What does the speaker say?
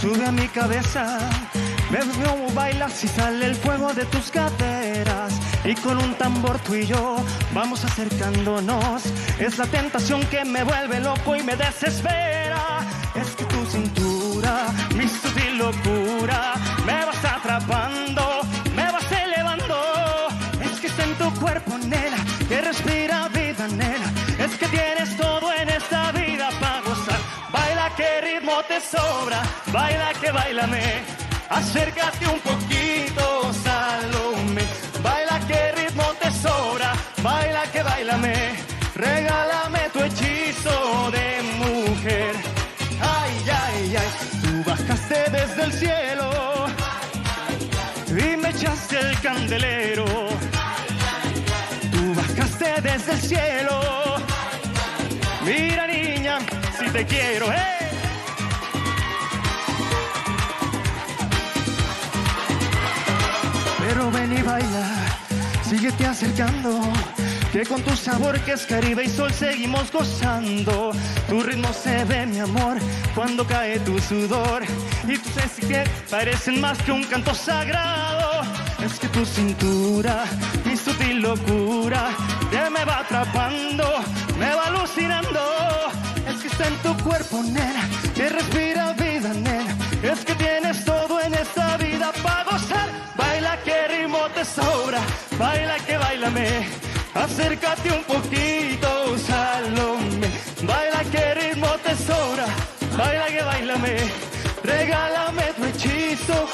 sube a mi cabeza. Veo cómo bailas y sale el fuego de tus caderas. Y con un tambor tú y yo vamos acercándonos. Es la tentación que me vuelve loco y me desespera. Es que tu cintura, mi sutil locura, te sobra, baila que bailame. Acércate un poquito, Salome. Baila que ritmo te sobra, baila que bailame. Regálame tu hechizo de mujer. Ay, ay, ay, tú bajaste desde el cielo y me echaste el candelero. Tú bajaste desde el cielo. Mira niña, si te quiero, ¡eh! Pero ven y baila, síguete acercando. Que con tu sabor que es Caribe y sol seguimos gozando. Tu ritmo se ve, mi amor, cuando cae tu sudor. Y tus que parecen más que un canto sagrado. Es que tu cintura, mi sutil locura, que me va atrapando, me va alucinando. Es que está en tu cuerpo, nena, que respira vida, nena. Es que te baila que bailame. Acércate un poquito, Salome. Baila que ritmo te sobra, baila que bailame. Regálame tu hechizo